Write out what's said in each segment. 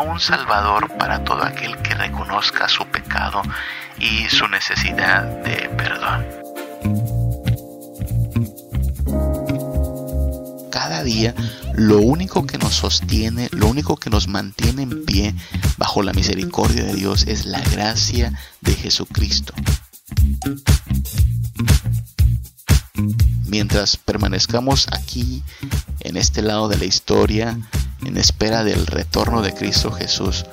un Salvador para todo aquel que reconozca su pecado y su necesidad de perdón. Cada día lo único que nos sostiene, lo único que nos mantiene en pie bajo la misericordia de Dios es la gracia de Jesucristo. Mientras permanezcamos aquí, en este lado de la historia, en espera del retorno de Cristo Jesús,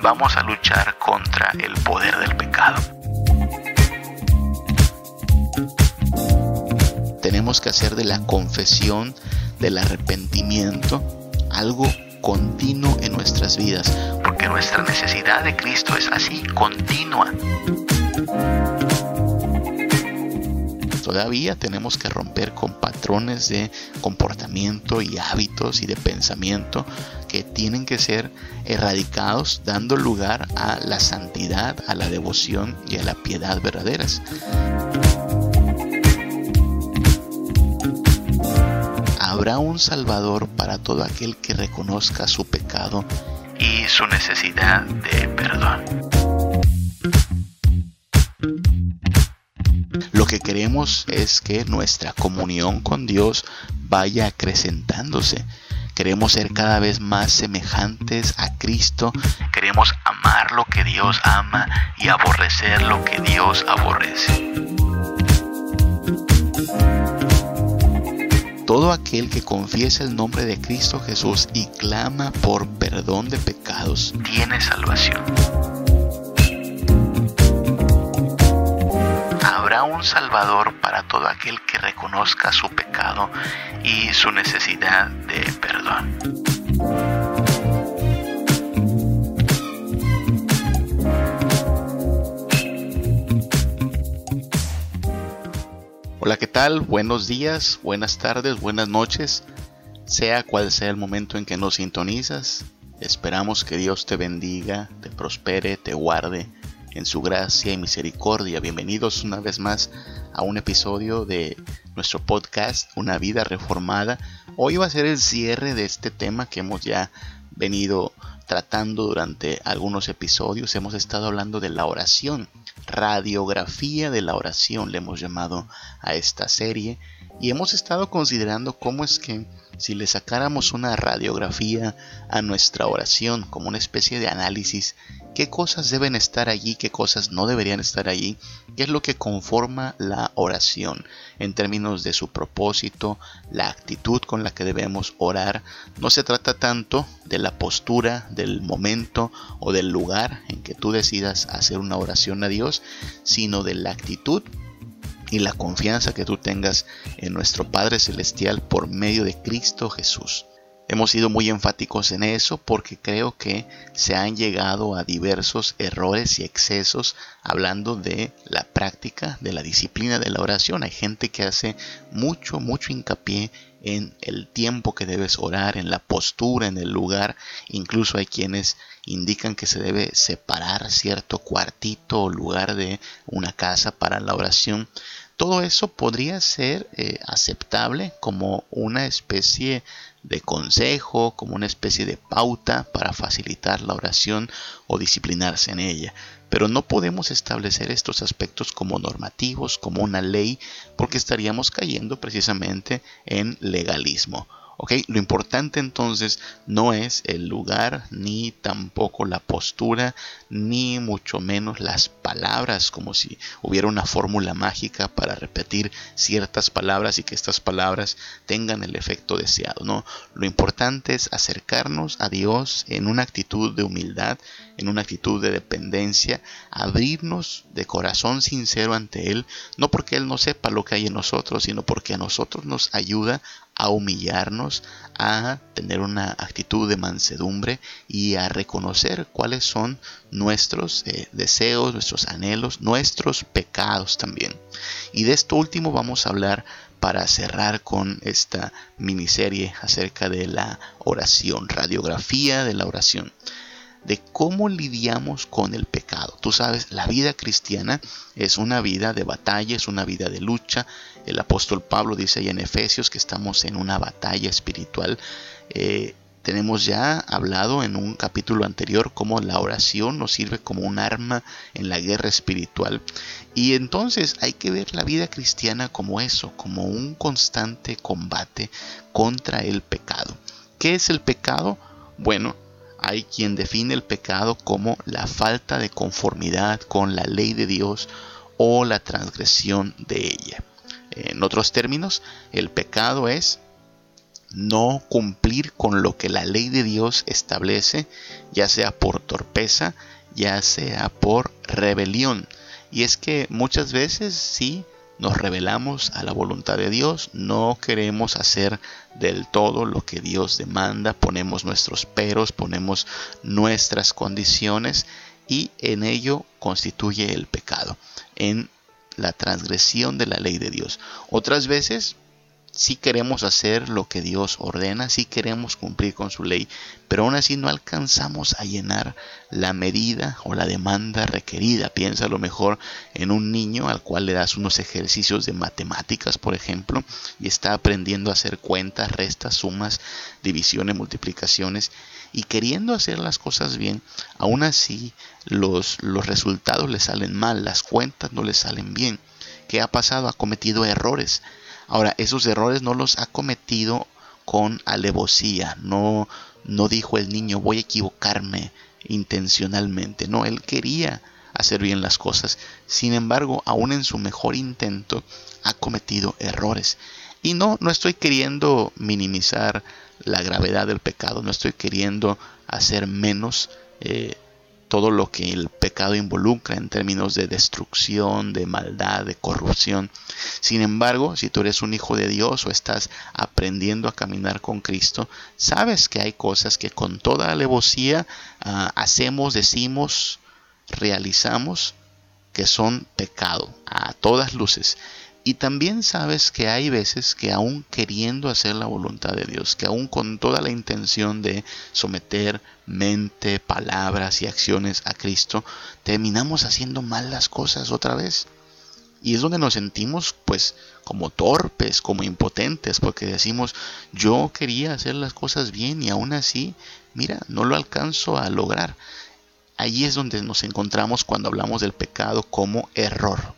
vamos a luchar contra el poder del pecado. Tenemos que hacer de la confesión, del arrepentimiento, algo continuo en nuestras vidas, porque nuestra necesidad de Cristo es así, continua. Todavía tenemos que romper con patrones de comportamiento y hábitos y de pensamiento que tienen que ser erradicados dando lugar a la santidad, a la devoción y a la piedad verdaderas. Habrá un Salvador para todo aquel que reconozca su pecado y su necesidad de perdón. Lo que queremos es que nuestra comunión con Dios vaya acrecentándose. Queremos ser cada vez más semejantes a Cristo. Queremos amar lo que Dios ama y aborrecer lo que Dios aborrece. Todo aquel que confiesa el nombre de Cristo Jesús y clama por perdón de pecados tiene salvación. Un Salvador para todo aquel que reconozca su pecado y su necesidad de perdón. Hola, ¿qué tal? Buenos días, buenas tardes, buenas noches. Sea cual sea el momento en que nos sintonizas, esperamos que Dios te bendiga, te prospere, te guarde en su gracia y misericordia. Bienvenidos una vez más a un episodio de nuestro podcast Una vida reformada. Hoy va a ser el cierre de este tema que hemos ya venido tratando durante algunos episodios. Hemos estado hablando de la oración, radiografía de la oración le hemos llamado a esta serie y hemos estado considerando cómo es que si le sacáramos una radiografía a nuestra oración como una especie de análisis, qué cosas deben estar allí, qué cosas no deberían estar allí, qué es lo que conforma la oración en términos de su propósito, la actitud con la que debemos orar. No se trata tanto de la postura, del momento o del lugar en que tú decidas hacer una oración a Dios, sino de la actitud y la confianza que tú tengas en nuestro Padre Celestial por medio de Cristo Jesús. Hemos sido muy enfáticos en eso porque creo que se han llegado a diversos errores y excesos hablando de la práctica, de la disciplina de la oración. Hay gente que hace mucho, mucho hincapié en el tiempo que debes orar, en la postura, en el lugar. Incluso hay quienes indican que se debe separar cierto cuartito o lugar de una casa para la oración. Todo eso podría ser eh, aceptable como una especie de consejo, como una especie de pauta para facilitar la oración o disciplinarse en ella. Pero no podemos establecer estos aspectos como normativos, como una ley, porque estaríamos cayendo precisamente en legalismo. Lo importante entonces no es el lugar, ni tampoco la postura, ni mucho menos las palabras, como si hubiera una fórmula mágica para repetir ciertas palabras y que estas palabras tengan el efecto deseado. No, lo importante es acercarnos a Dios en una actitud de humildad, en una actitud de dependencia, abrirnos de corazón sincero ante Él, no porque Él no sepa lo que hay en nosotros, sino porque a nosotros nos ayuda a humillarnos, a tener una actitud de mansedumbre y a reconocer cuáles son nuestros eh, deseos, nuestros anhelos, nuestros pecados también. Y de esto último vamos a hablar para cerrar con esta miniserie acerca de la oración, radiografía de la oración de cómo lidiamos con el pecado. Tú sabes, la vida cristiana es una vida de batalla, es una vida de lucha. El apóstol Pablo dice ahí en Efesios que estamos en una batalla espiritual. Eh, Tenemos ya hablado en un capítulo anterior cómo la oración nos sirve como un arma en la guerra espiritual. Y entonces hay que ver la vida cristiana como eso, como un constante combate contra el pecado. ¿Qué es el pecado? Bueno, hay quien define el pecado como la falta de conformidad con la ley de Dios o la transgresión de ella. En otros términos, el pecado es no cumplir con lo que la ley de Dios establece, ya sea por torpeza, ya sea por rebelión. Y es que muchas veces sí nos rebelamos a la voluntad de Dios, no queremos hacer del todo lo que Dios demanda, ponemos nuestros peros, ponemos nuestras condiciones y en ello constituye el pecado, en la transgresión de la ley de Dios. Otras veces si queremos hacer lo que Dios ordena, si queremos cumplir con su ley, pero aún así no alcanzamos a llenar la medida o la demanda requerida. Piensa a lo mejor en un niño al cual le das unos ejercicios de matemáticas, por ejemplo, y está aprendiendo a hacer cuentas, restas, sumas, divisiones, multiplicaciones, y queriendo hacer las cosas bien, aún así los, los resultados le salen mal, las cuentas no le salen bien. ¿Qué ha pasado? Ha cometido errores Ahora, esos errores no los ha cometido con alevosía, no, no dijo el niño voy a equivocarme intencionalmente, no, él quería hacer bien las cosas, sin embargo, aún en su mejor intento, ha cometido errores. Y no, no estoy queriendo minimizar la gravedad del pecado, no estoy queriendo hacer menos eh, todo lo que el pecado involucra en términos de destrucción, de maldad, de corrupción. Sin embargo, si tú eres un hijo de Dios o estás aprendiendo a caminar con Cristo, sabes que hay cosas que con toda alevosía ah, hacemos, decimos, realizamos que son pecado a todas luces. Y también sabes que hay veces que aún queriendo hacer la voluntad de Dios, que aún con toda la intención de someter mente, palabras y acciones a Cristo, terminamos haciendo mal las cosas otra vez. Y es donde nos sentimos pues como torpes, como impotentes, porque decimos, yo quería hacer las cosas bien y aún así, mira, no lo alcanzo a lograr. Allí es donde nos encontramos cuando hablamos del pecado como error.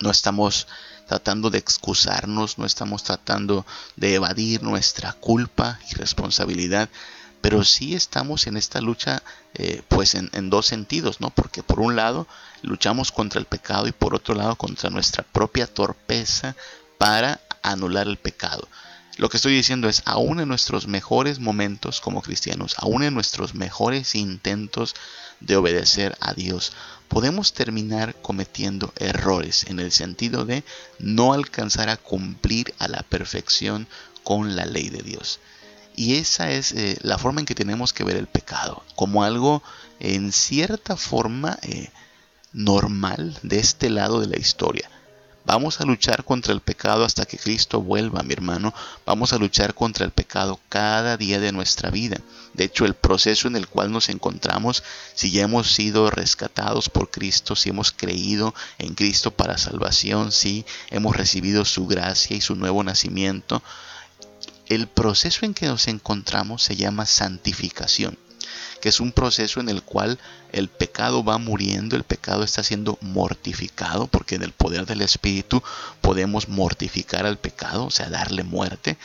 No estamos tratando de excusarnos, no estamos tratando de evadir nuestra culpa y responsabilidad, pero sí estamos en esta lucha eh, pues en, en, dos sentidos, ¿no? Porque por un lado luchamos contra el pecado y por otro lado contra nuestra propia torpeza para anular el pecado. Lo que estoy diciendo es, aún en nuestros mejores momentos como cristianos, aún en nuestros mejores intentos de obedecer a Dios, podemos terminar cometiendo errores en el sentido de no alcanzar a cumplir a la perfección con la ley de Dios. Y esa es eh, la forma en que tenemos que ver el pecado, como algo en cierta forma eh, normal de este lado de la historia. Vamos a luchar contra el pecado hasta que Cristo vuelva, mi hermano. Vamos a luchar contra el pecado cada día de nuestra vida. De hecho, el proceso en el cual nos encontramos, si ya hemos sido rescatados por Cristo, si hemos creído en Cristo para salvación, si hemos recibido su gracia y su nuevo nacimiento, el proceso en que nos encontramos se llama santificación que es un proceso en el cual el pecado va muriendo, el pecado está siendo mortificado, porque en el poder del Espíritu podemos mortificar al pecado, o sea, darle muerte,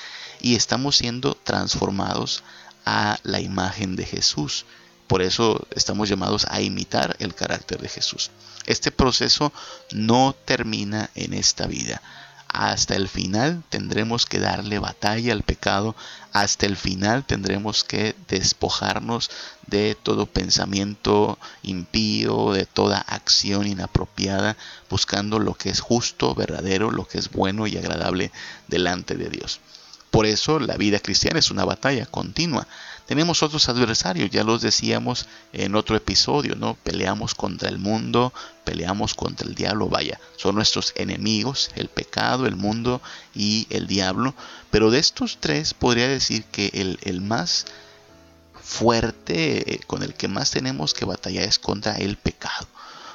y estamos siendo transformados a la imagen de Jesús. Por eso estamos llamados a imitar el carácter de Jesús. Este proceso no termina en esta vida hasta el final tendremos que darle batalla al pecado, hasta el final tendremos que despojarnos de todo pensamiento impío, de toda acción inapropiada, buscando lo que es justo, verdadero, lo que es bueno y agradable delante de Dios. Por eso la vida cristiana es una batalla continua. Tenemos otros adversarios, ya los decíamos en otro episodio, ¿no? Peleamos contra el mundo, peleamos contra el diablo, vaya, son nuestros enemigos, el pecado, el mundo y el diablo. Pero de estos tres podría decir que el, el más fuerte, eh, con el que más tenemos que batallar es contra el pecado.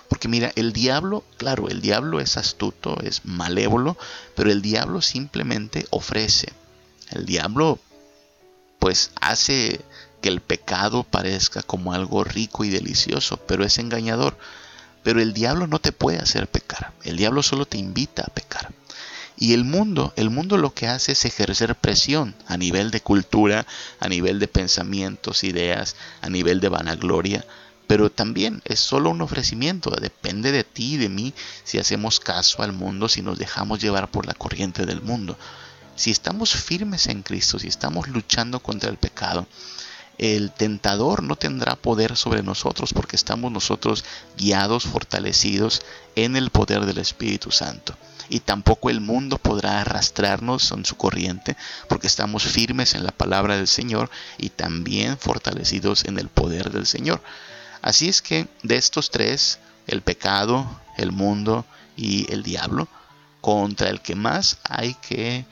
Porque mira, el diablo, claro, el diablo es astuto, es malévolo, pero el diablo simplemente ofrece el diablo pues hace que el pecado parezca como algo rico y delicioso, pero es engañador. Pero el diablo no te puede hacer pecar, el diablo solo te invita a pecar. Y el mundo, el mundo lo que hace es ejercer presión a nivel de cultura, a nivel de pensamientos, ideas, a nivel de vanagloria, pero también es solo un ofrecimiento, depende de ti y de mí si hacemos caso al mundo, si nos dejamos llevar por la corriente del mundo. Si estamos firmes en Cristo, si estamos luchando contra el pecado, el tentador no tendrá poder sobre nosotros porque estamos nosotros guiados, fortalecidos en el poder del Espíritu Santo. Y tampoco el mundo podrá arrastrarnos en su corriente porque estamos firmes en la palabra del Señor y también fortalecidos en el poder del Señor. Así es que de estos tres, el pecado, el mundo y el diablo, contra el que más hay que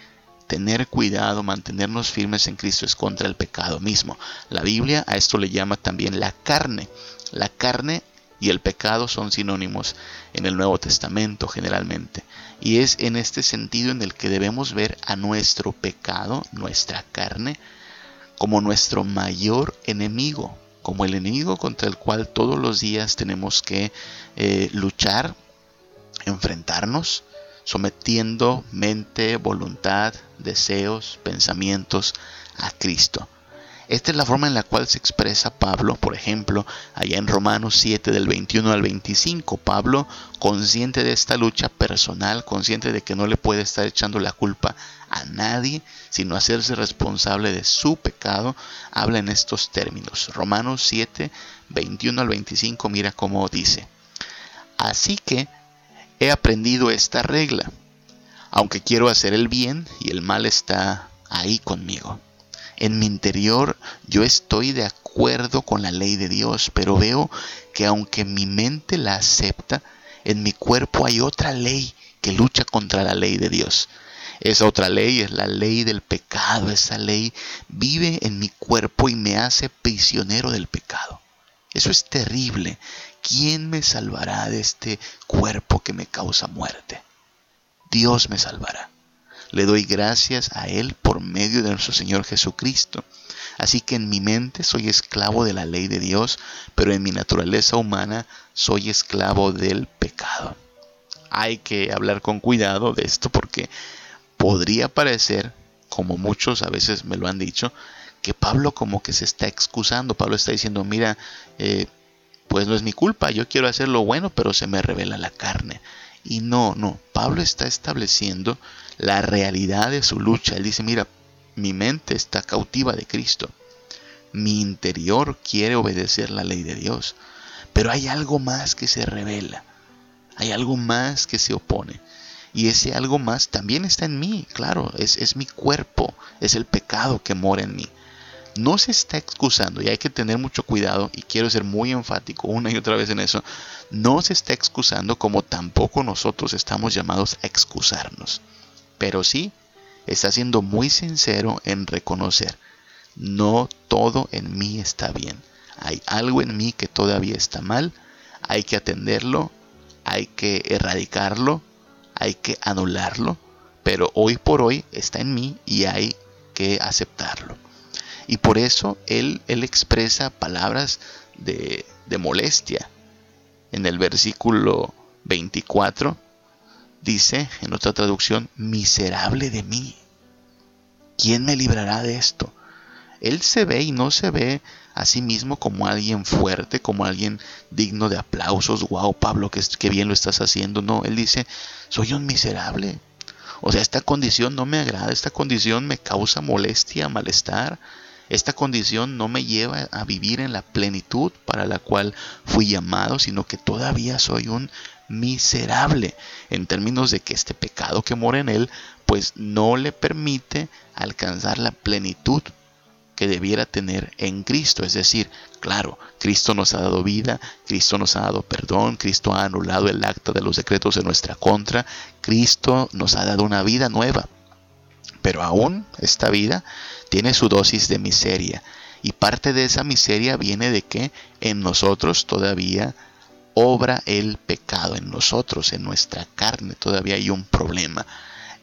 tener cuidado, mantenernos firmes en Cristo es contra el pecado mismo. La Biblia a esto le llama también la carne. La carne y el pecado son sinónimos en el Nuevo Testamento generalmente. Y es en este sentido en el que debemos ver a nuestro pecado, nuestra carne, como nuestro mayor enemigo, como el enemigo contra el cual todos los días tenemos que eh, luchar, enfrentarnos sometiendo mente, voluntad, deseos, pensamientos a Cristo. Esta es la forma en la cual se expresa Pablo, por ejemplo, allá en Romanos 7 del 21 al 25. Pablo, consciente de esta lucha personal, consciente de que no le puede estar echando la culpa a nadie, sino hacerse responsable de su pecado, habla en estos términos. Romanos 7, 21 al 25, mira cómo dice. Así que he aprendido esta regla. Aunque quiero hacer el bien y el mal está ahí conmigo. En mi interior yo estoy de acuerdo con la ley de Dios, pero veo que aunque mi mente la acepta, en mi cuerpo hay otra ley que lucha contra la ley de Dios. Esa otra ley es la ley del pecado. Esa ley vive en mi cuerpo y me hace prisionero del pecado. Eso es terrible. ¿Quién me salvará de este cuerpo que me causa muerte? Dios me salvará. Le doy gracias a Él por medio de nuestro Señor Jesucristo. Así que en mi mente soy esclavo de la ley de Dios, pero en mi naturaleza humana soy esclavo del pecado. Hay que hablar con cuidado de esto porque podría parecer, como muchos a veces me lo han dicho, que Pablo como que se está excusando. Pablo está diciendo, mira, eh, pues no es mi culpa, yo quiero hacer lo bueno, pero se me revela la carne. Y no, no, Pablo está estableciendo la realidad de su lucha. Él dice, mira, mi mente está cautiva de Cristo. Mi interior quiere obedecer la ley de Dios. Pero hay algo más que se revela. Hay algo más que se opone. Y ese algo más también está en mí, claro, es, es mi cuerpo, es el pecado que mora en mí no se está excusando, y hay que tener mucho cuidado, y quiero ser muy enfático una y otra vez en eso, no se está excusando como tampoco nosotros estamos llamados a excusarnos. Pero sí, está siendo muy sincero en reconocer, no todo en mí está bien. Hay algo en mí que todavía está mal, hay que atenderlo, hay que erradicarlo, hay que anularlo, pero hoy por hoy está en mí y hay que aceptarlo. Y por eso él, él expresa palabras de, de molestia. En el versículo 24 dice, en otra traducción, miserable de mí. ¿Quién me librará de esto? Él se ve y no se ve a sí mismo como alguien fuerte, como alguien digno de aplausos. Wow, Pablo, que, que bien lo estás haciendo. No, él dice, soy un miserable. O sea, esta condición no me agrada, esta condición me causa molestia, malestar. Esta condición no me lleva a vivir en la plenitud para la cual fui llamado, sino que todavía soy un miserable en términos de que este pecado que mora en él pues no le permite alcanzar la plenitud que debiera tener en Cristo. Es decir, claro, Cristo nos ha dado vida, Cristo nos ha dado perdón, Cristo ha anulado el acta de los decretos en nuestra contra, Cristo nos ha dado una vida nueva. Pero aún esta vida tiene su dosis de miseria. Y parte de esa miseria viene de que en nosotros todavía obra el pecado, en nosotros, en nuestra carne todavía hay un problema.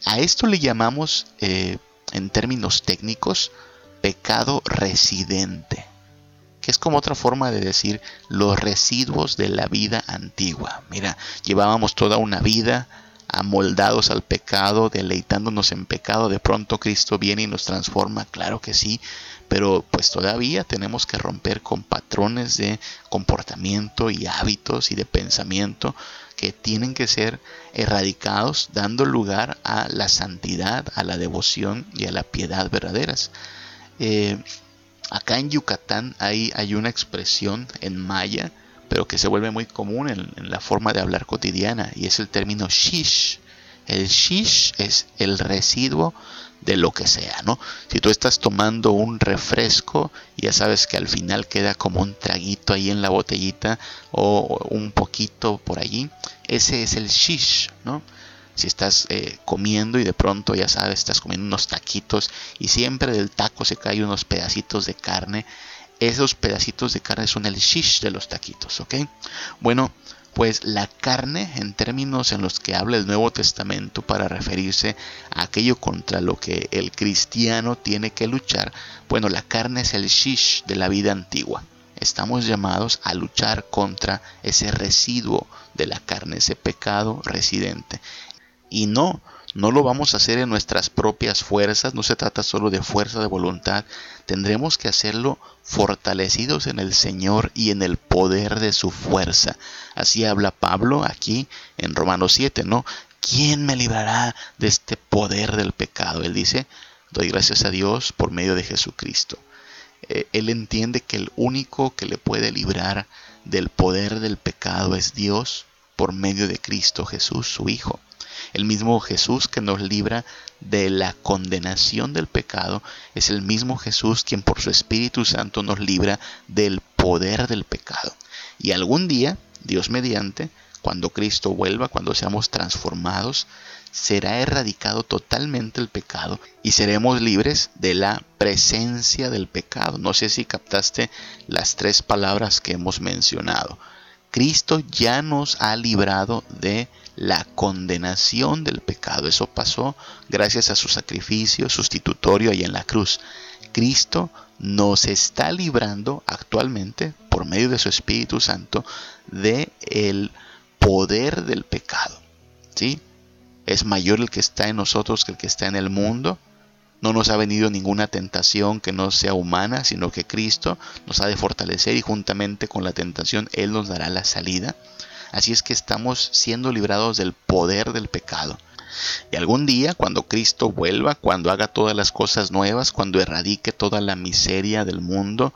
A esto le llamamos, eh, en términos técnicos, pecado residente, que es como otra forma de decir los residuos de la vida antigua. Mira, llevábamos toda una vida amoldados al pecado, deleitándonos en pecado, de pronto Cristo viene y nos transforma, claro que sí, pero pues todavía tenemos que romper con patrones de comportamiento y hábitos y de pensamiento que tienen que ser erradicados dando lugar a la santidad, a la devoción y a la piedad verdaderas. Eh, acá en Yucatán hay, hay, una expresión en maya, pero que se vuelve muy común en, la forma de hablar cotidiana, y es el término shish. El shish es el residuo de lo que sea, ¿no? Si tú estás tomando un refresco, ya sabes que al final queda como un traguito ahí en la botellita o un poquito por allí, ese es el shish, ¿no? Si estás eh, comiendo y de pronto, ya sabes, estás comiendo unos taquitos y siempre del taco se caen unos pedacitos de carne, esos pedacitos de carne son el shish de los taquitos, ¿ok? Bueno, pues la carne, en términos en los que habla el Nuevo Testamento para referirse a aquello contra lo que el cristiano tiene que luchar, bueno, la carne es el shish de la vida antigua. Estamos llamados a luchar contra ese residuo de la carne, ese pecado residente. Y no, no lo vamos a hacer en nuestras propias fuerzas, no se trata solo de fuerza de voluntad, tendremos que hacerlo fortalecidos en el Señor y en el poder de su fuerza. Así habla Pablo aquí en Romanos 7, ¿no? ¿Quién me librará de este poder del pecado? Él dice, doy gracias a Dios por medio de Jesucristo. Eh, él entiende que el único que le puede librar del poder del pecado es Dios por medio de Cristo Jesús, su Hijo. El mismo Jesús que nos libra de la condenación del pecado es el mismo Jesús quien por su Espíritu Santo nos libra del poder del pecado. Y algún día, Dios mediante, cuando Cristo vuelva, cuando seamos transformados, será erradicado totalmente el pecado y seremos libres de la presencia del pecado. No sé si captaste las tres palabras que hemos mencionado. Cristo ya nos ha librado de la condenación del pecado. Eso pasó gracias a su sacrificio sustitutorio ahí en la cruz. Cristo nos está librando actualmente por medio de su Espíritu Santo de el poder del pecado. ¿Sí? Es mayor el que está en nosotros que el que está en el mundo. No nos ha venido ninguna tentación que no sea humana, sino que Cristo nos ha de fortalecer y juntamente con la tentación Él nos dará la salida. Así es que estamos siendo librados del poder del pecado. Y algún día, cuando Cristo vuelva, cuando haga todas las cosas nuevas, cuando erradique toda la miseria del mundo,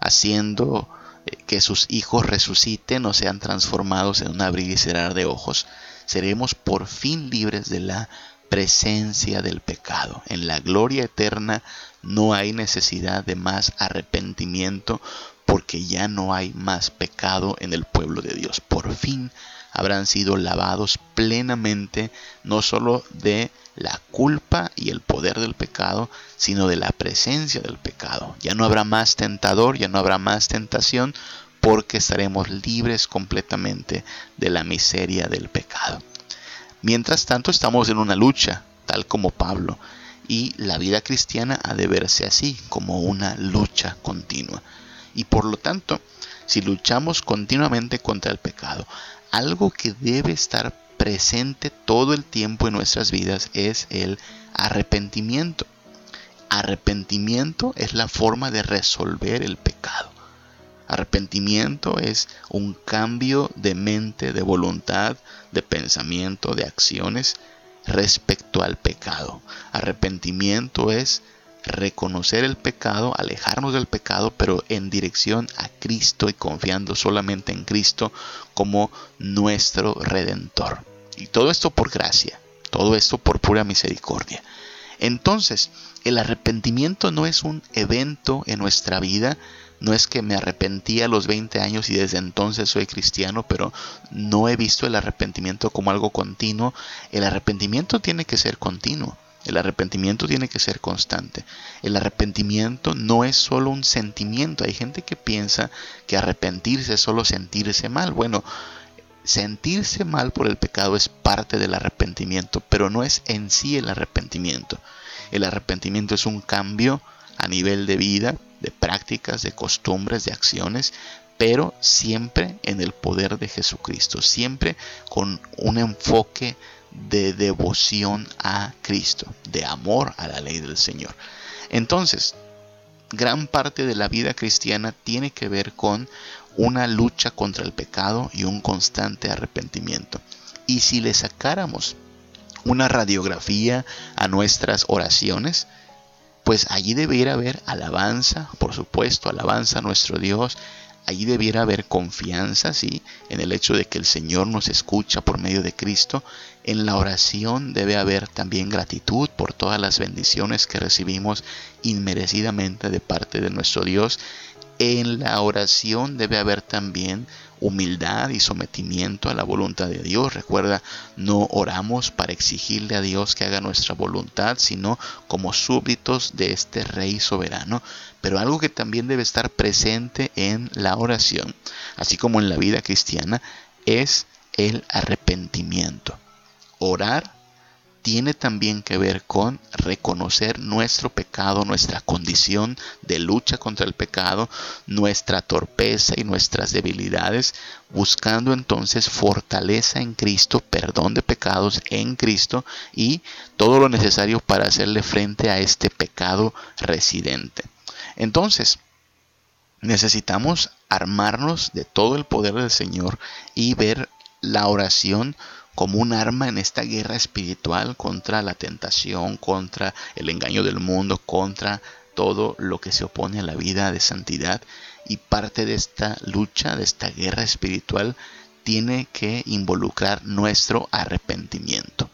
haciendo eh, que sus hijos resuciten o sean transformados en un abrir y cerrar de ojos, seremos por fin libres de la presencia del pecado. En la gloria eterna no hay necesidad de más arrepentimiento porque ya no hay más pecado en el pueblo de Dios. Por fin habrán sido lavados plenamente no solo de la culpa y el poder del pecado, sino de la presencia del pecado. Ya no habrá más tentador, ya no habrá más tentación, porque estaremos libres completamente de la miseria del pecado. Mientras tanto estamos en una lucha, tal como Pablo, y la vida cristiana ha de verse así, como una lucha continua. Y por lo tanto, si luchamos continuamente contra el pecado, algo que debe estar presente todo el tiempo en nuestras vidas es el arrepentimiento. Arrepentimiento es la forma de resolver el pecado. Arrepentimiento es un cambio de mente, de voluntad, de pensamiento, de acciones respecto al pecado. Arrepentimiento es reconocer el pecado, alejarnos del pecado, pero en dirección a Cristo y confiando solamente en Cristo como nuestro redentor. Y todo esto por gracia, todo esto por pura misericordia. Entonces, el arrepentimiento no es un evento en nuestra vida, no es que me arrepentí a los 20 años y desde entonces soy cristiano, pero no he visto el arrepentimiento como algo continuo. El arrepentimiento tiene que ser continuo. El arrepentimiento tiene que ser constante. El arrepentimiento no es solo un sentimiento. Hay gente que piensa que arrepentirse es solo sentirse mal. Bueno, sentirse mal por el pecado es parte del arrepentimiento, pero no es en sí el arrepentimiento. El arrepentimiento es un cambio a nivel de vida, de prácticas, de costumbres, de acciones, pero siempre en el poder de Jesucristo, siempre con un enfoque de devoción a Cristo, de amor a la ley del Señor. Entonces, gran parte de la vida cristiana tiene que ver con una lucha contra el pecado y un constante arrepentimiento. Y si le sacáramos una radiografía a nuestras oraciones, pues allí debiera haber alabanza, por supuesto, alabanza a nuestro Dios, allí debiera haber confianza, ¿sí? En el hecho de que el Señor nos escucha por medio de Cristo. En la oración debe haber también gratitud por todas las bendiciones que recibimos inmerecidamente de parte de nuestro Dios. En la oración debe haber también humildad y sometimiento a la voluntad de Dios. Recuerda, no oramos para exigirle a Dios que haga nuestra voluntad, sino como súbditos de este Rey soberano. Pero algo que también debe estar presente en la oración, así como en la vida cristiana, es el arrepentimiento. Orar tiene también que ver con reconocer nuestro pecado, nuestra condición de lucha contra el pecado, nuestra torpeza y nuestras debilidades, buscando entonces fortaleza en Cristo, perdón de pecados en Cristo y todo lo necesario para hacerle frente a este pecado residente. Entonces, necesitamos armarnos de todo el poder del Señor y ver la oración como un arma en esta guerra espiritual contra la tentación, contra el engaño del mundo, contra todo lo que se opone a la vida de santidad. Y parte de esta lucha, de esta guerra espiritual, tiene que involucrar nuestro arrepentimiento.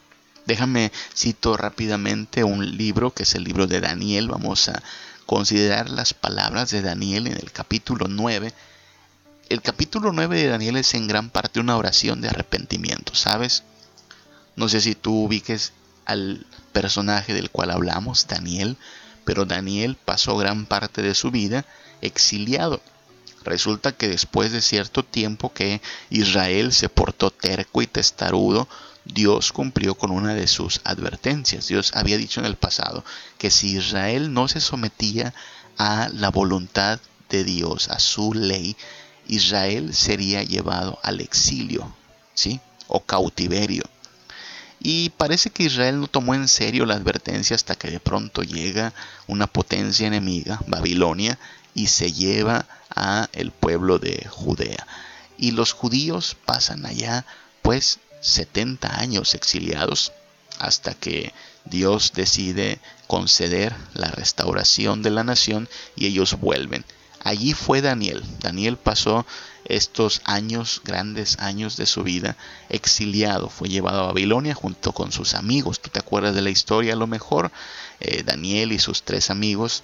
Déjame cito rápidamente un libro que es el libro de Daniel. Vamos a considerar las palabras de Daniel en el capítulo 9 el capítulo 9 de Daniel es en gran parte una oración de arrepentimiento, ¿sabes? No sé si tú ubiques al personaje del cual hablamos, Daniel, pero Daniel pasó gran parte de su vida exiliado. Resulta que después de cierto tiempo que Israel se portó terco y testarudo, Dios cumplió con una de sus advertencias. Dios había dicho en el pasado que si Israel no se sometía a la voluntad de Dios, a su ley, Israel sería llevado al exilio, ¿sí? O cautiverio. Y parece que Israel no tomó en serio la advertencia hasta que de pronto llega una potencia enemiga, Babilonia, y se lleva a el pueblo de Judea. Y los judíos pasan allá pues 70 años exiliados hasta que Dios decide conceder la restauración de la nación y ellos vuelven. Allí fue Daniel. Daniel pasó estos años, grandes años de su vida, exiliado. Fue llevado a Babilonia junto con sus amigos. ¿Tú te acuerdas de la historia a lo mejor? Eh, Daniel y sus tres amigos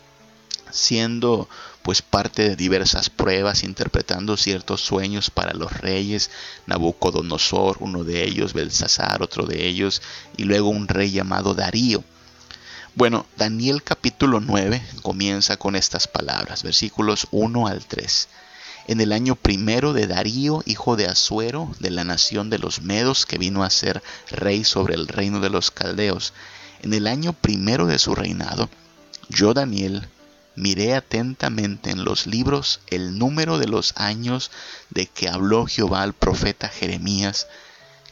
siendo pues parte de diversas pruebas, interpretando ciertos sueños para los reyes, Nabucodonosor, uno de ellos, Belsasar, otro de ellos, y luego un rey llamado Darío. Bueno, Daniel capítulo 9 comienza con estas palabras, versículos 1 al 3. En el año primero de Darío, hijo de Asuero, de la nación de los Medos, que vino a ser rey sobre el reino de los Caldeos, en el año primero de su reinado, yo, Daniel, miré atentamente en los libros el número de los años de que habló Jehová al profeta Jeremías,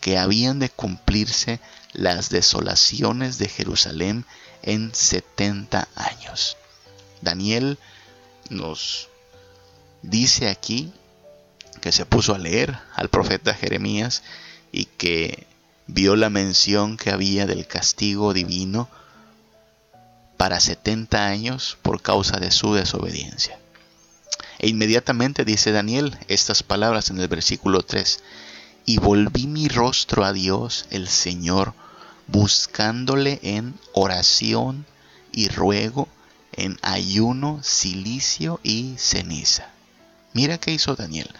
que habían de cumplirse las desolaciones de Jerusalén en 70 años. Daniel nos dice aquí que se puso a leer al profeta Jeremías y que vio la mención que había del castigo divino para 70 años por causa de su desobediencia. E inmediatamente dice Daniel estas palabras en el versículo 3, y volví mi rostro a Dios el Señor, buscándole en oración y ruego, en ayuno, silicio y ceniza. Mira qué hizo Daniel.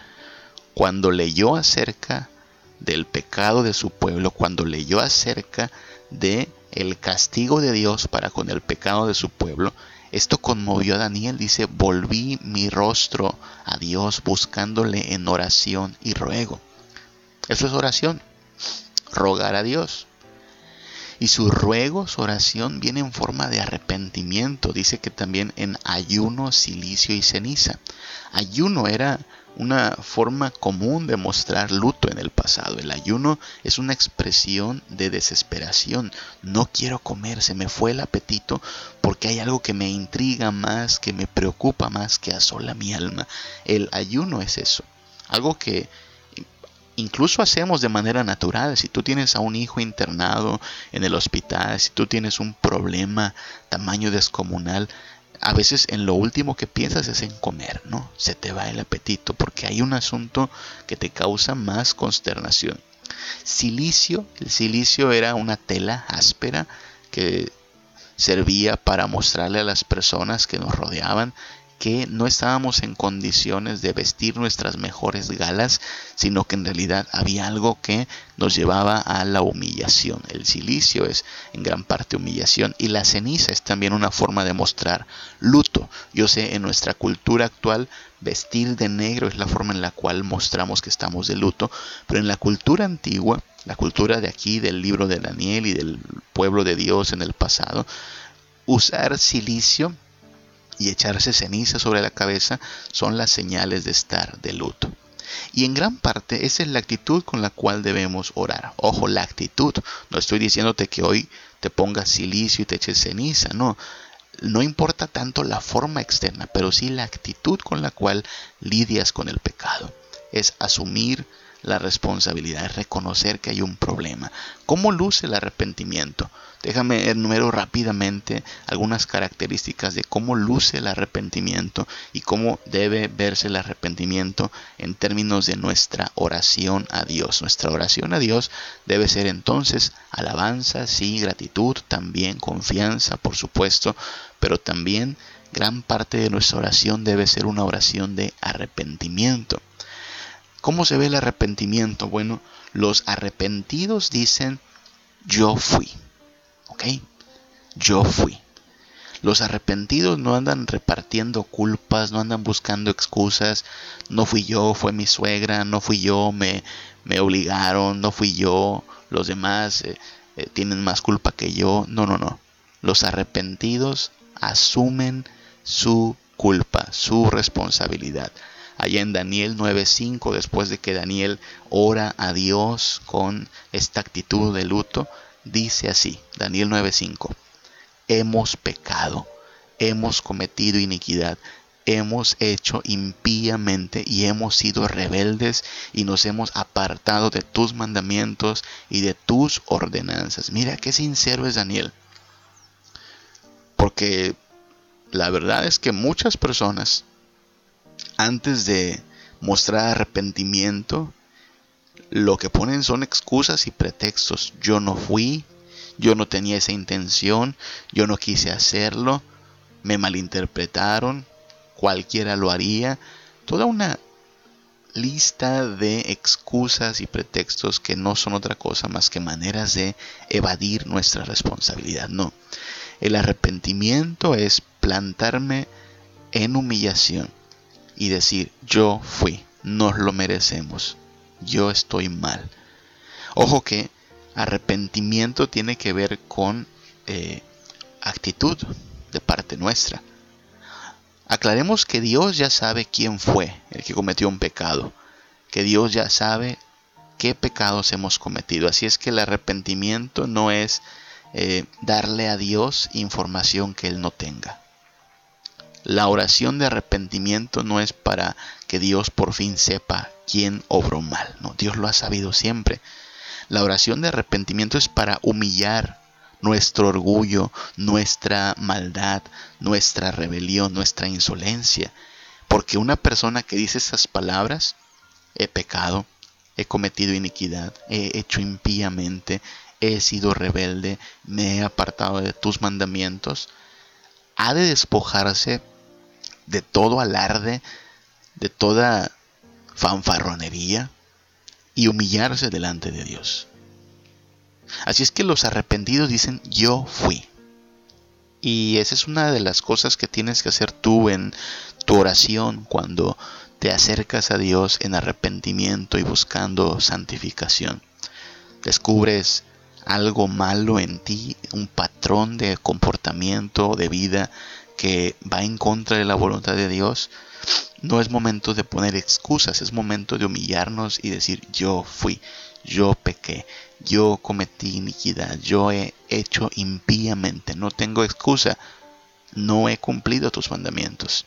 Cuando leyó acerca del pecado de su pueblo, cuando leyó acerca de el castigo de Dios para con el pecado de su pueblo, esto conmovió a Daniel, dice, volví mi rostro a Dios buscándole en oración y ruego. Eso es oración, rogar a Dios. Y su ruego, su oración viene en forma de arrepentimiento. Dice que también en ayuno, silicio y ceniza. Ayuno era una forma común de mostrar luto en el pasado. El ayuno es una expresión de desesperación. No quiero comer, se me fue el apetito porque hay algo que me intriga más, que me preocupa más, que asola mi alma. El ayuno es eso. Algo que incluso hacemos de manera natural. Si tú tienes a un hijo internado en el hospital, si tú tienes un problema tamaño descomunal, a veces en lo último que piensas es en comer, ¿no? Se te va el apetito porque hay un asunto que te causa más consternación. Silicio, el silicio era una tela áspera que servía para mostrarle a las personas que nos rodeaban que no estábamos en condiciones de vestir nuestras mejores galas, sino que en realidad había algo que nos llevaba a la humillación. El silicio es en gran parte humillación y la ceniza es también una forma de mostrar luto. Yo sé, en nuestra cultura actual, vestir de negro es la forma en la cual mostramos que estamos de luto, pero en la cultura antigua, la cultura de aquí, del libro de Daniel y del pueblo de Dios en el pasado, usar silicio y echarse ceniza sobre la cabeza son las señales de estar de luto. Y en gran parte esa es la actitud con la cual debemos orar. Ojo, la actitud. No estoy diciéndote que hoy te pongas silicio y te eches ceniza, no. No importa tanto la forma externa, pero sí la actitud con la cual lidias con el pecado. Es asumir la responsabilidad, es reconocer que hay un problema. ¿Cómo luce el arrepentimiento? Déjame enumero rápidamente algunas características de cómo luce el arrepentimiento y cómo debe verse el arrepentimiento en términos de nuestra oración a Dios. Nuestra oración a Dios debe ser entonces alabanza, sí, gratitud, también confianza, por supuesto, pero también gran parte de nuestra oración debe ser una oración de arrepentimiento. ¿Cómo se ve el arrepentimiento? Bueno, los arrepentidos dicen, yo fui. ¿Ok? Yo fui. Los arrepentidos no andan repartiendo culpas, no andan buscando excusas. No fui yo, fue mi suegra, no fui yo, me, me obligaron, no fui yo, los demás eh, eh, tienen más culpa que yo. No, no, no. Los arrepentidos asumen su culpa, su responsabilidad. Allá en Daniel 9:5, después de que Daniel ora a Dios con esta actitud de luto, dice así, Daniel 9:5, hemos pecado, hemos cometido iniquidad, hemos hecho impíamente y hemos sido rebeldes y nos hemos apartado de tus mandamientos y de tus ordenanzas. Mira qué sincero es Daniel. Porque la verdad es que muchas personas, antes de mostrar arrepentimiento, lo que ponen son excusas y pretextos. Yo no fui, yo no tenía esa intención, yo no quise hacerlo, me malinterpretaron, cualquiera lo haría. Toda una lista de excusas y pretextos que no son otra cosa más que maneras de evadir nuestra responsabilidad. No, el arrepentimiento es plantarme en humillación y decir, yo fui, nos lo merecemos yo estoy mal. Ojo que arrepentimiento tiene que ver con eh, actitud de parte nuestra. Aclaremos que Dios ya sabe quién fue el que cometió un pecado, que Dios ya sabe qué pecados hemos cometido. Así es que el arrepentimiento no es eh, darle a Dios información que Él no tenga. La oración de arrepentimiento no es para que Dios por fin sepa quién obró mal, no, Dios lo ha sabido siempre. La oración de arrepentimiento es para humillar nuestro orgullo, nuestra maldad, nuestra rebelión, nuestra insolencia. Porque una persona que dice esas palabras, he pecado, he cometido iniquidad, he hecho impíamente, he sido rebelde, me he apartado de tus mandamientos, ha de despojarse de todo alarde, de toda fanfarronería y humillarse delante de Dios. Así es que los arrepentidos dicen, yo fui. Y esa es una de las cosas que tienes que hacer tú en tu oración cuando te acercas a Dios en arrepentimiento y buscando santificación. Descubres algo malo en ti, un patrón de comportamiento, de vida que va en contra de la voluntad de Dios, no es momento de poner excusas, es momento de humillarnos y decir yo fui, yo pequé, yo cometí iniquidad, yo he hecho impíamente, no tengo excusa, no he cumplido tus mandamientos.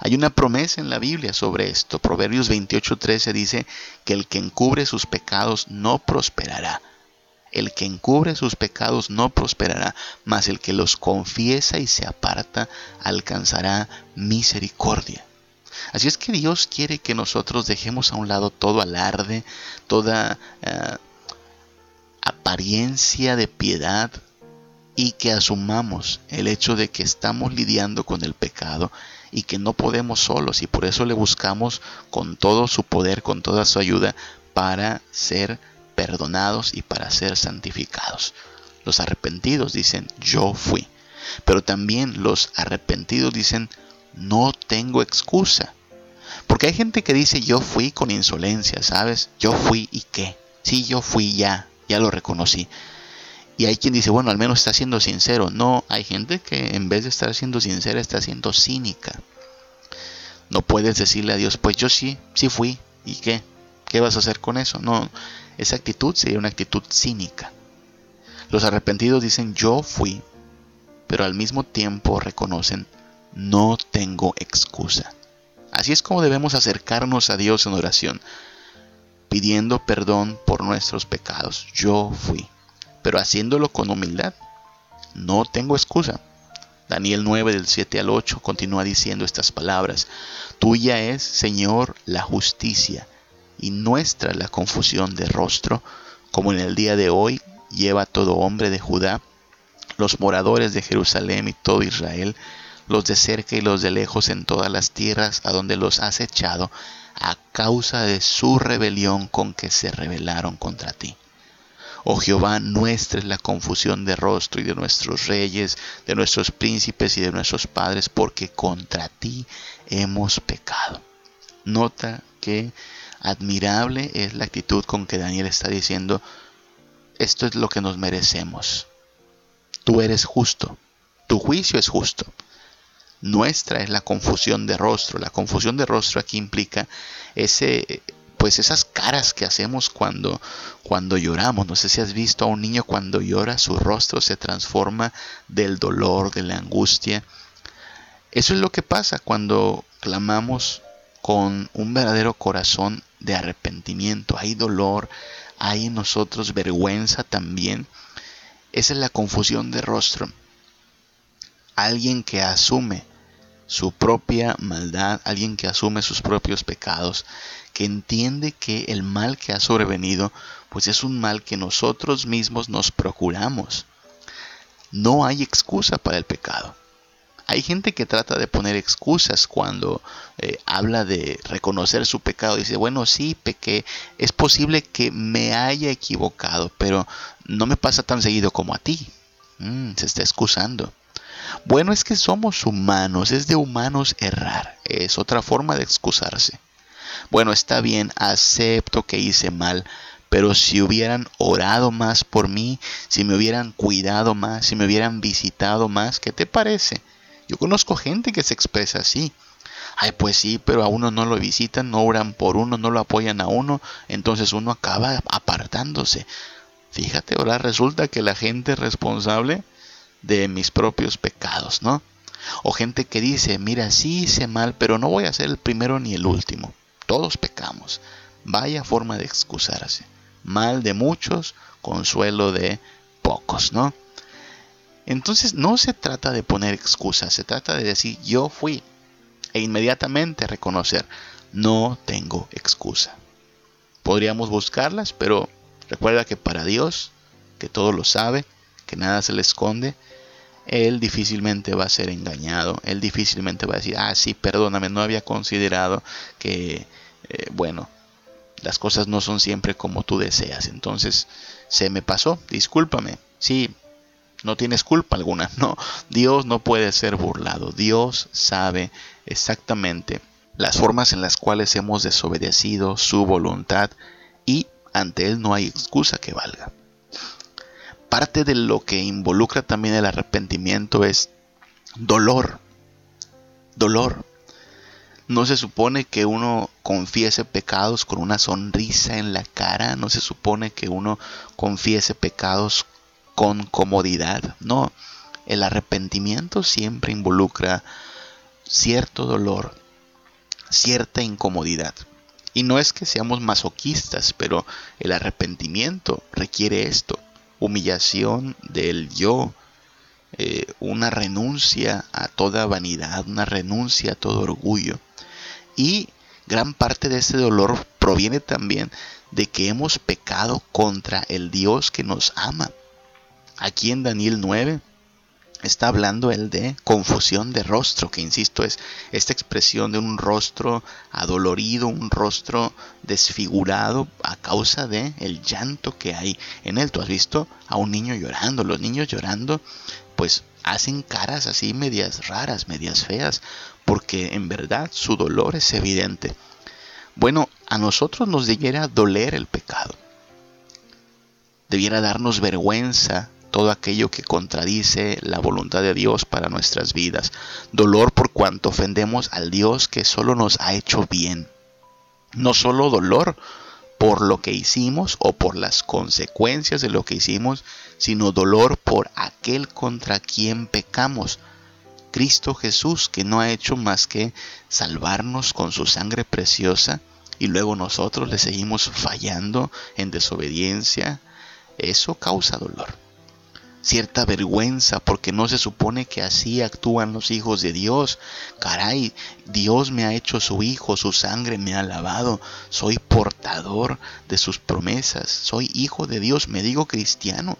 Hay una promesa en la Biblia sobre esto. Proverbios 28:13 dice que el que encubre sus pecados no prosperará. El que encubre sus pecados no prosperará, mas el que los confiesa y se aparta alcanzará misericordia. Así es que Dios quiere que nosotros dejemos a un lado todo alarde, toda eh, apariencia de piedad y que asumamos el hecho de que estamos lidiando con el pecado y que no podemos solos y por eso le buscamos con todo su poder, con toda su ayuda para ser perdonados y para ser santificados. Los arrepentidos dicen, yo fui. Pero también los arrepentidos dicen, no tengo excusa. Porque hay gente que dice, yo fui con insolencia, ¿sabes? Yo fui y qué. Sí, yo fui ya, ya lo reconocí. Y hay quien dice, bueno, al menos está siendo sincero. No, hay gente que en vez de estar siendo sincera, está siendo cínica. No puedes decirle a Dios, pues yo sí, sí fui. ¿Y qué? ¿Qué vas a hacer con eso? No, esa actitud sería una actitud cínica. Los arrepentidos dicen, yo fui, pero al mismo tiempo reconocen, no tengo excusa. Así es como debemos acercarnos a Dios en oración, pidiendo perdón por nuestros pecados. Yo fui pero haciéndolo con humildad. No tengo excusa. Daniel 9 del 7 al 8 continúa diciendo estas palabras. Tuya es, Señor, la justicia y nuestra la confusión de rostro, como en el día de hoy lleva todo hombre de Judá, los moradores de Jerusalén y todo Israel, los de cerca y los de lejos en todas las tierras a donde los has echado, a causa de su rebelión con que se rebelaron contra ti. Oh Jehová, nuestra es la confusión de rostro y de nuestros reyes, de nuestros príncipes y de nuestros padres, porque contra ti hemos pecado. Nota que admirable es la actitud con que Daniel está diciendo, esto es lo que nos merecemos. Tú eres justo, tu juicio es justo. Nuestra es la confusión de rostro. La confusión de rostro aquí implica ese pues esas caras que hacemos cuando cuando lloramos. No sé si has visto a un niño cuando llora, su rostro se transforma del dolor, de la angustia. Eso es lo que pasa cuando clamamos con un verdadero corazón de arrepentimiento. Hay dolor, hay en nosotros vergüenza también. Esa es la confusión de rostro. Alguien que asume su propia maldad, alguien que asume sus propios pecados, que entiende que el mal que ha sobrevenido, pues es un mal que nosotros mismos nos procuramos. No hay excusa para el pecado. Hay gente que trata de poner excusas cuando eh, habla de reconocer su pecado. Dice, bueno, sí, pequé, es posible que me haya equivocado, pero no me pasa tan seguido como a ti. Mm, se está excusando. Bueno, es que somos humanos, es de humanos errar, es otra forma de excusarse. Bueno, está bien, acepto que hice mal, pero si hubieran orado más por mí, si me hubieran cuidado más, si me hubieran visitado más, ¿qué te parece? Yo conozco gente que se expresa así. Ay, pues sí, pero a uno no lo visitan, no oran por uno, no lo apoyan a uno, entonces uno acaba apartándose. Fíjate, ahora resulta que la gente responsable de mis propios pecados, ¿no? O gente que dice, mira, sí hice mal, pero no voy a ser el primero ni el último. Todos pecamos. Vaya forma de excusarse. Mal de muchos, consuelo de pocos, ¿no? Entonces no se trata de poner excusas, se trata de decir yo fui e inmediatamente reconocer no tengo excusa. Podríamos buscarlas, pero recuerda que para Dios, que todo lo sabe, que nada se le esconde, él difícilmente va a ser engañado, él difícilmente va a decir, ah, sí, perdóname, no había considerado que, eh, bueno, las cosas no son siempre como tú deseas, entonces se me pasó, discúlpame, sí, no tienes culpa alguna, no, Dios no puede ser burlado, Dios sabe exactamente las formas en las cuales hemos desobedecido su voluntad y ante Él no hay excusa que valga. parte de lo que involucra también el arrepentimiento es dolor. Dolor. No se supone que uno confiese pecados con una sonrisa en la cara, no se supone que uno confiese pecados con comodidad. No, el arrepentimiento siempre involucra cierto dolor, cierta incomodidad. Y no es que seamos masoquistas, pero el arrepentimiento requiere esto, humillación del yo, eh, una renuncia a toda vanidad, una renuncia a todo orgullo. Y gran parte de ese dolor proviene también de que hemos pecado contra el Dios que nos ama. Aquí en Daniel 9 está hablando él de confusión de rostro, que insisto es esta expresión de un rostro adolorido, un rostro desfigurado a causa de el llanto que hay en él. Tú has visto a un niño llorando, los niños llorando, pues hacen caras así medias raras, medias feas, porque en verdad su dolor es evidente. Bueno, a nosotros nos debiera doler el pecado. Debiera darnos vergüenza todo aquello que contradice la voluntad de Dios para nuestras vidas. Dolor por cuanto ofendemos al Dios que solo nos ha hecho bien. No solo dolor por lo que hicimos o por las consecuencias de lo que hicimos, sino dolor por aquel contra quien pecamos. Cristo Jesús, que no ha hecho más que salvarnos con su sangre preciosa, y luego nosotros le seguimos fallando en desobediencia, eso causa dolor cierta vergüenza porque no se supone que así actúan los hijos de Dios. Caray, Dios me ha hecho su hijo, su sangre me ha lavado, soy portador de sus promesas, soy hijo de Dios, me digo cristiano.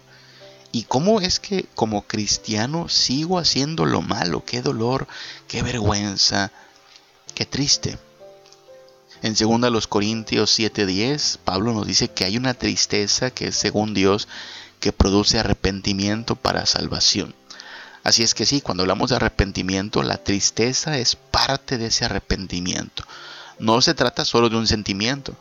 ¿Y cómo es que como cristiano sigo haciendo lo malo? Qué dolor, qué vergüenza, qué triste. En 2 Corintios 7:10, Pablo nos dice que hay una tristeza que según Dios que produce arrepentimiento para salvación. Así es que sí, cuando hablamos de arrepentimiento, la tristeza es parte de ese arrepentimiento. No se trata solo de un sentimiento,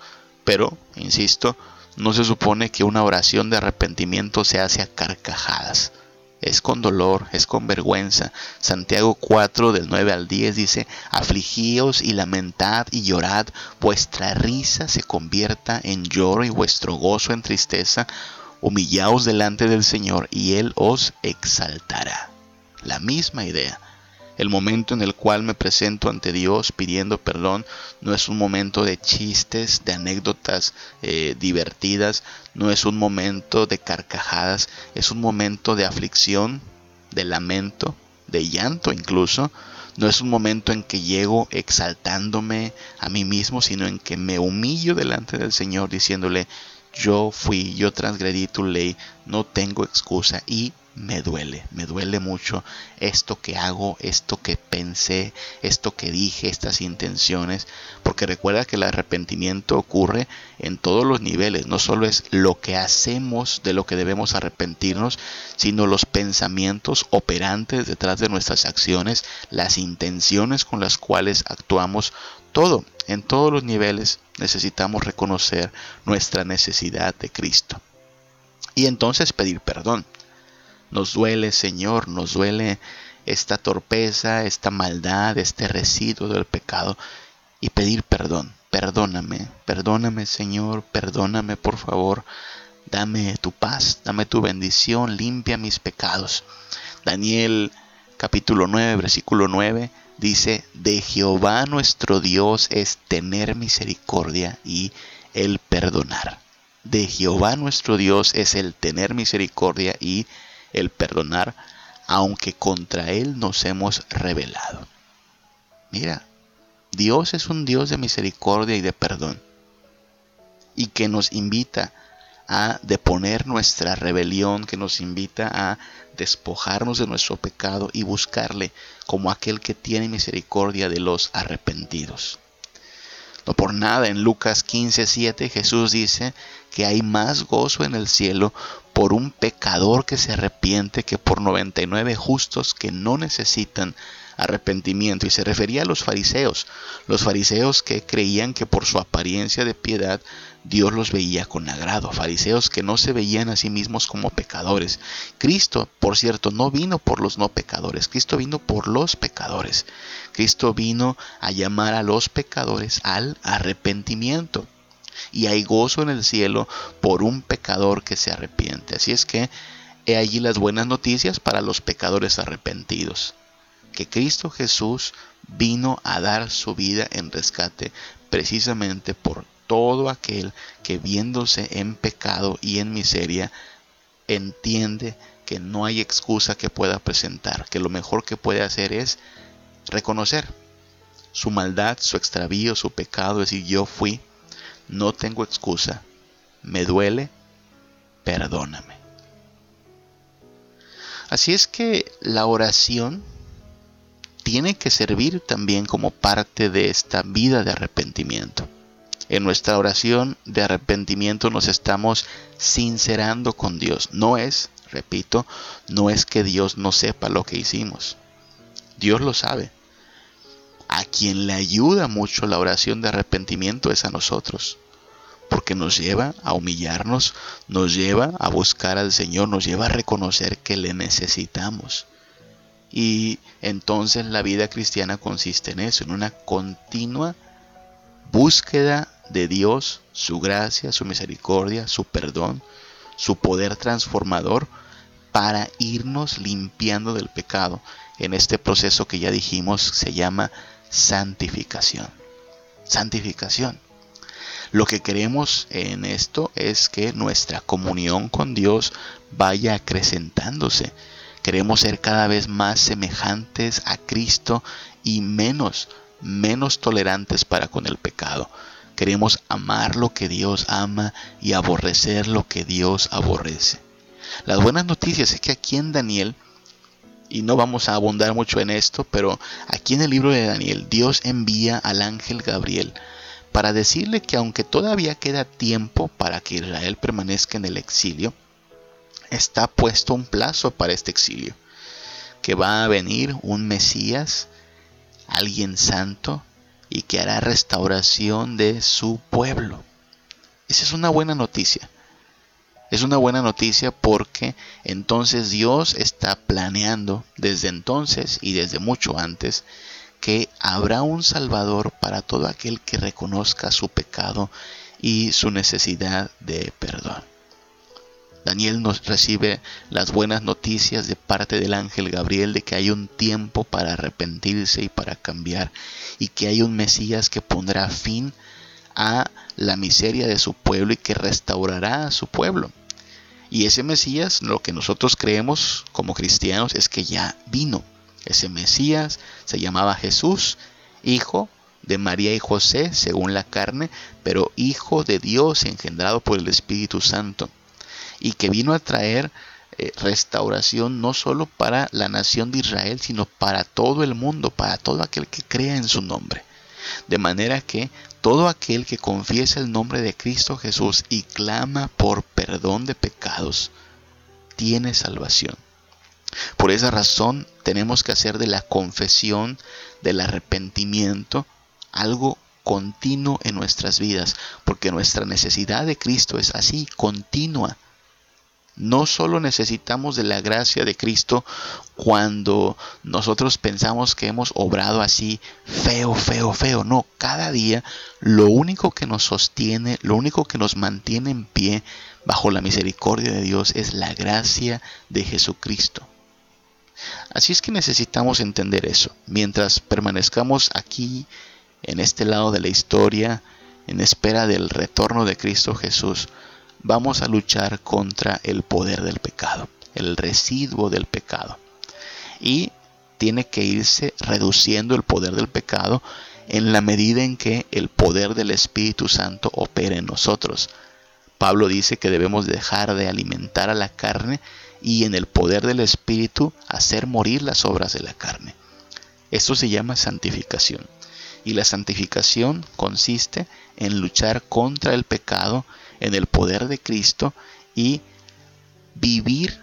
pero, insisto, no se supone que una oración de arrepentimiento se hace a carcajadas. Es con dolor, es con vergüenza. Santiago 4 del 9 al 10 dice, afligíos y lamentad y llorad, vuestra risa se convierta en lloro y vuestro gozo en tristeza, humillaos delante del Señor y Él os exaltará. La misma idea. El momento en el cual me presento ante Dios pidiendo perdón no es un momento de chistes, de anécdotas eh, divertidas, no es un momento de carcajadas, es un momento de aflicción, de lamento, de llanto incluso. No es un momento en que llego exaltándome a mí mismo, sino en que me humillo delante del Señor diciéndole, yo fui, yo transgredí tu ley, no tengo excusa y me duele, me duele mucho esto que hago, esto que pensé, esto que dije, estas intenciones, porque recuerda que el arrepentimiento ocurre en todos los niveles, no solo es lo que hacemos de lo que debemos arrepentirnos, sino los pensamientos operantes detrás de nuestras acciones, las intenciones con las cuales actuamos, todo, en todos los niveles necesitamos reconocer nuestra necesidad de Cristo. Y entonces pedir perdón. Nos duele, Señor, nos duele esta torpeza, esta maldad, este residuo del pecado y pedir perdón. Perdóname, perdóname, Señor, perdóname, por favor. Dame tu paz, dame tu bendición, limpia mis pecados. Daniel capítulo 9, versículo 9 dice, de Jehová nuestro Dios es tener misericordia y el perdonar. De Jehová nuestro Dios es el tener misericordia y el perdonar, aunque contra Él nos hemos rebelado. Mira, Dios es un Dios de misericordia y de perdón, y que nos invita a deponer nuestra rebelión, que nos invita a despojarnos de nuestro pecado y buscarle como aquel que tiene misericordia de los arrepentidos. No por nada en Lucas 15:7 Jesús dice que hay más gozo en el cielo por un pecador que se arrepiente que por 99 justos que no necesitan arrepentimiento y se refería a los fariseos, los fariseos que creían que por su apariencia de piedad Dios los veía con agrado, fariseos que no se veían a sí mismos como pecadores. Cristo, por cierto, no vino por los no pecadores, Cristo vino por los pecadores. Cristo vino a llamar a los pecadores al arrepentimiento. Y hay gozo en el cielo por un pecador que se arrepiente. Así es que he allí las buenas noticias para los pecadores arrepentidos que Cristo Jesús vino a dar su vida en rescate precisamente por todo aquel que viéndose en pecado y en miseria entiende que no hay excusa que pueda presentar, que lo mejor que puede hacer es reconocer su maldad, su extravío, su pecado, decir yo fui, no tengo excusa, me duele, perdóname. Así es que la oración tiene que servir también como parte de esta vida de arrepentimiento. En nuestra oración de arrepentimiento nos estamos sincerando con Dios. No es, repito, no es que Dios no sepa lo que hicimos. Dios lo sabe. A quien le ayuda mucho la oración de arrepentimiento es a nosotros. Porque nos lleva a humillarnos, nos lleva a buscar al Señor, nos lleva a reconocer que le necesitamos. Y entonces la vida cristiana consiste en eso, en una continua búsqueda de Dios, su gracia, su misericordia, su perdón, su poder transformador para irnos limpiando del pecado en este proceso que ya dijimos se llama santificación. Santificación. Lo que queremos en esto es que nuestra comunión con Dios vaya acrecentándose Queremos ser cada vez más semejantes a Cristo y menos, menos tolerantes para con el pecado. Queremos amar lo que Dios ama y aborrecer lo que Dios aborrece. Las buenas noticias es que aquí en Daniel, y no vamos a abundar mucho en esto, pero aquí en el libro de Daniel, Dios envía al ángel Gabriel para decirle que aunque todavía queda tiempo para que Israel permanezca en el exilio, está puesto un plazo para este exilio, que va a venir un Mesías, alguien santo, y que hará restauración de su pueblo. Esa es una buena noticia. Es una buena noticia porque entonces Dios está planeando desde entonces y desde mucho antes que habrá un Salvador para todo aquel que reconozca su pecado y su necesidad de perdón. Daniel nos recibe las buenas noticias de parte del ángel Gabriel de que hay un tiempo para arrepentirse y para cambiar y que hay un Mesías que pondrá fin a la miseria de su pueblo y que restaurará a su pueblo. Y ese Mesías, lo que nosotros creemos como cristianos es que ya vino. Ese Mesías se llamaba Jesús, hijo de María y José, según la carne, pero hijo de Dios engendrado por el Espíritu Santo y que vino a traer eh, restauración no solo para la nación de Israel, sino para todo el mundo, para todo aquel que crea en su nombre. De manera que todo aquel que confiesa el nombre de Cristo Jesús y clama por perdón de pecados, tiene salvación. Por esa razón tenemos que hacer de la confesión, del arrepentimiento, algo continuo en nuestras vidas, porque nuestra necesidad de Cristo es así, continua. No solo necesitamos de la gracia de Cristo cuando nosotros pensamos que hemos obrado así feo, feo, feo. No, cada día lo único que nos sostiene, lo único que nos mantiene en pie bajo la misericordia de Dios es la gracia de Jesucristo. Así es que necesitamos entender eso. Mientras permanezcamos aquí, en este lado de la historia, en espera del retorno de Cristo Jesús, vamos a luchar contra el poder del pecado, el residuo del pecado. Y tiene que irse reduciendo el poder del pecado en la medida en que el poder del Espíritu Santo opere en nosotros. Pablo dice que debemos dejar de alimentar a la carne y en el poder del Espíritu hacer morir las obras de la carne. Esto se llama santificación. Y la santificación consiste en luchar contra el pecado en el poder de Cristo y vivir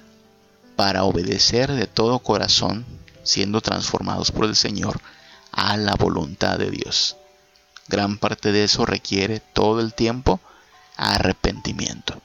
para obedecer de todo corazón siendo transformados por el Señor a la voluntad de Dios. Gran parte de eso requiere todo el tiempo arrepentimiento.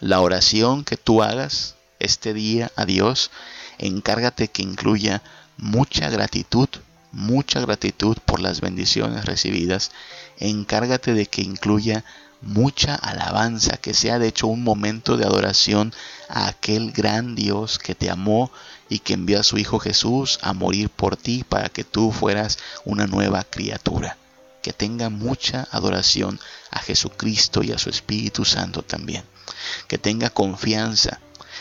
La oración que tú hagas este día a Dios, encárgate que incluya mucha gratitud, mucha gratitud por las bendiciones recibidas. Encárgate de que incluya mucha alabanza, que sea de hecho un momento de adoración a aquel gran Dios que te amó y que envió a su Hijo Jesús a morir por ti para que tú fueras una nueva criatura. Que tenga mucha adoración a Jesucristo y a su Espíritu Santo también. Que tenga confianza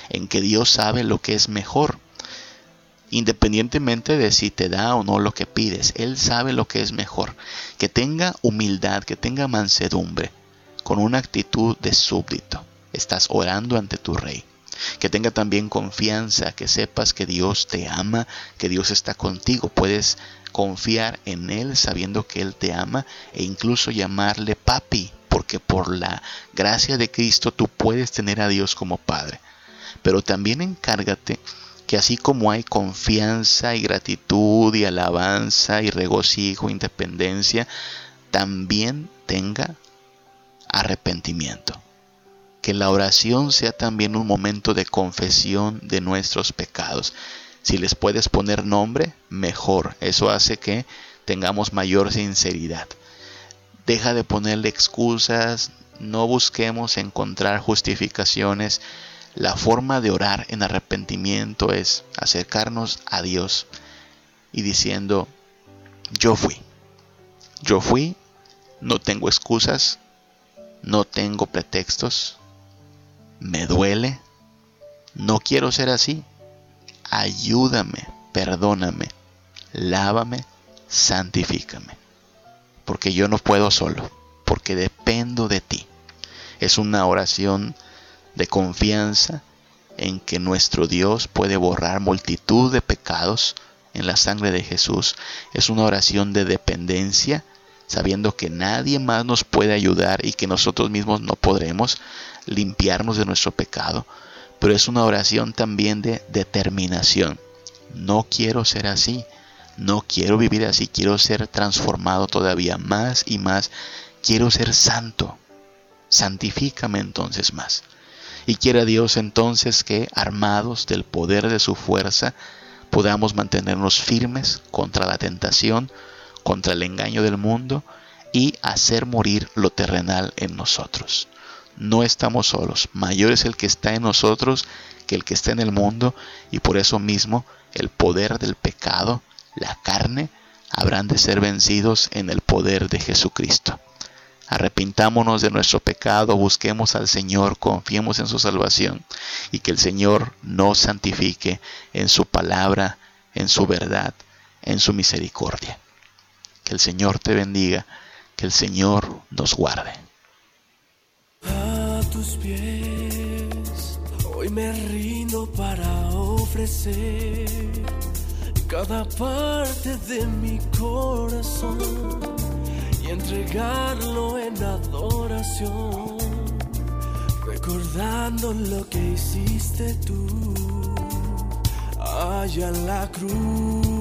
en que Dios sabe lo que es mejor. Independientemente de si te da o no lo que pides, Él sabe lo que es mejor. Que tenga humildad, que tenga mansedumbre, con una actitud de súbdito. Estás orando ante tu rey. Que tenga también confianza, que sepas que Dios te ama, que Dios está contigo. Puedes confiar en Él sabiendo que Él te ama e incluso llamarle papi, porque por la gracia de Cristo tú puedes tener a Dios como Padre. Pero también encárgate que así como hay confianza y gratitud y alabanza y regocijo, independencia, también tenga arrepentimiento. Que la oración sea también un momento de confesión de nuestros pecados. Si les puedes poner nombre, mejor. Eso hace que tengamos mayor sinceridad. Deja de ponerle excusas, no busquemos encontrar justificaciones. La forma de orar en arrepentimiento es acercarnos a Dios y diciendo, yo fui, yo fui, no tengo excusas, no tengo pretextos, me duele, no quiero ser así, ayúdame, perdóname, lávame, santifícame, porque yo no puedo solo, porque dependo de ti. Es una oración de confianza en que nuestro Dios puede borrar multitud de pecados en la sangre de Jesús. Es una oración de dependencia, sabiendo que nadie más nos puede ayudar y que nosotros mismos no podremos limpiarnos de nuestro pecado. Pero es una oración también de determinación. No quiero ser así. No quiero vivir así. Quiero ser transformado todavía más y más. Quiero ser santo. Santifícame entonces más. Y quiera Dios entonces que, armados del poder de su fuerza, podamos mantenernos firmes contra la tentación, contra el engaño del mundo y hacer morir lo terrenal en nosotros. No estamos solos, mayor es el que está en nosotros que el que está en el mundo y por eso mismo el poder del pecado, la carne, habrán de ser vencidos en el poder de Jesucristo. Arrepintámonos de nuestro pecado, busquemos al Señor, confiemos en su salvación y que el Señor nos santifique en su palabra, en su verdad, en su misericordia. Que el Señor te bendiga, que el Señor nos guarde. A tus pies, hoy me rindo para ofrecer cada parte de mi corazón entregarlo en adoración, recordando lo que hiciste tú allá en la cruz.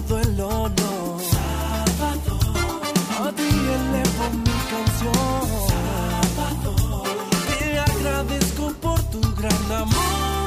todo el honor. A ti elevo mi canción. Salvador, te agradezco por tu gran amor.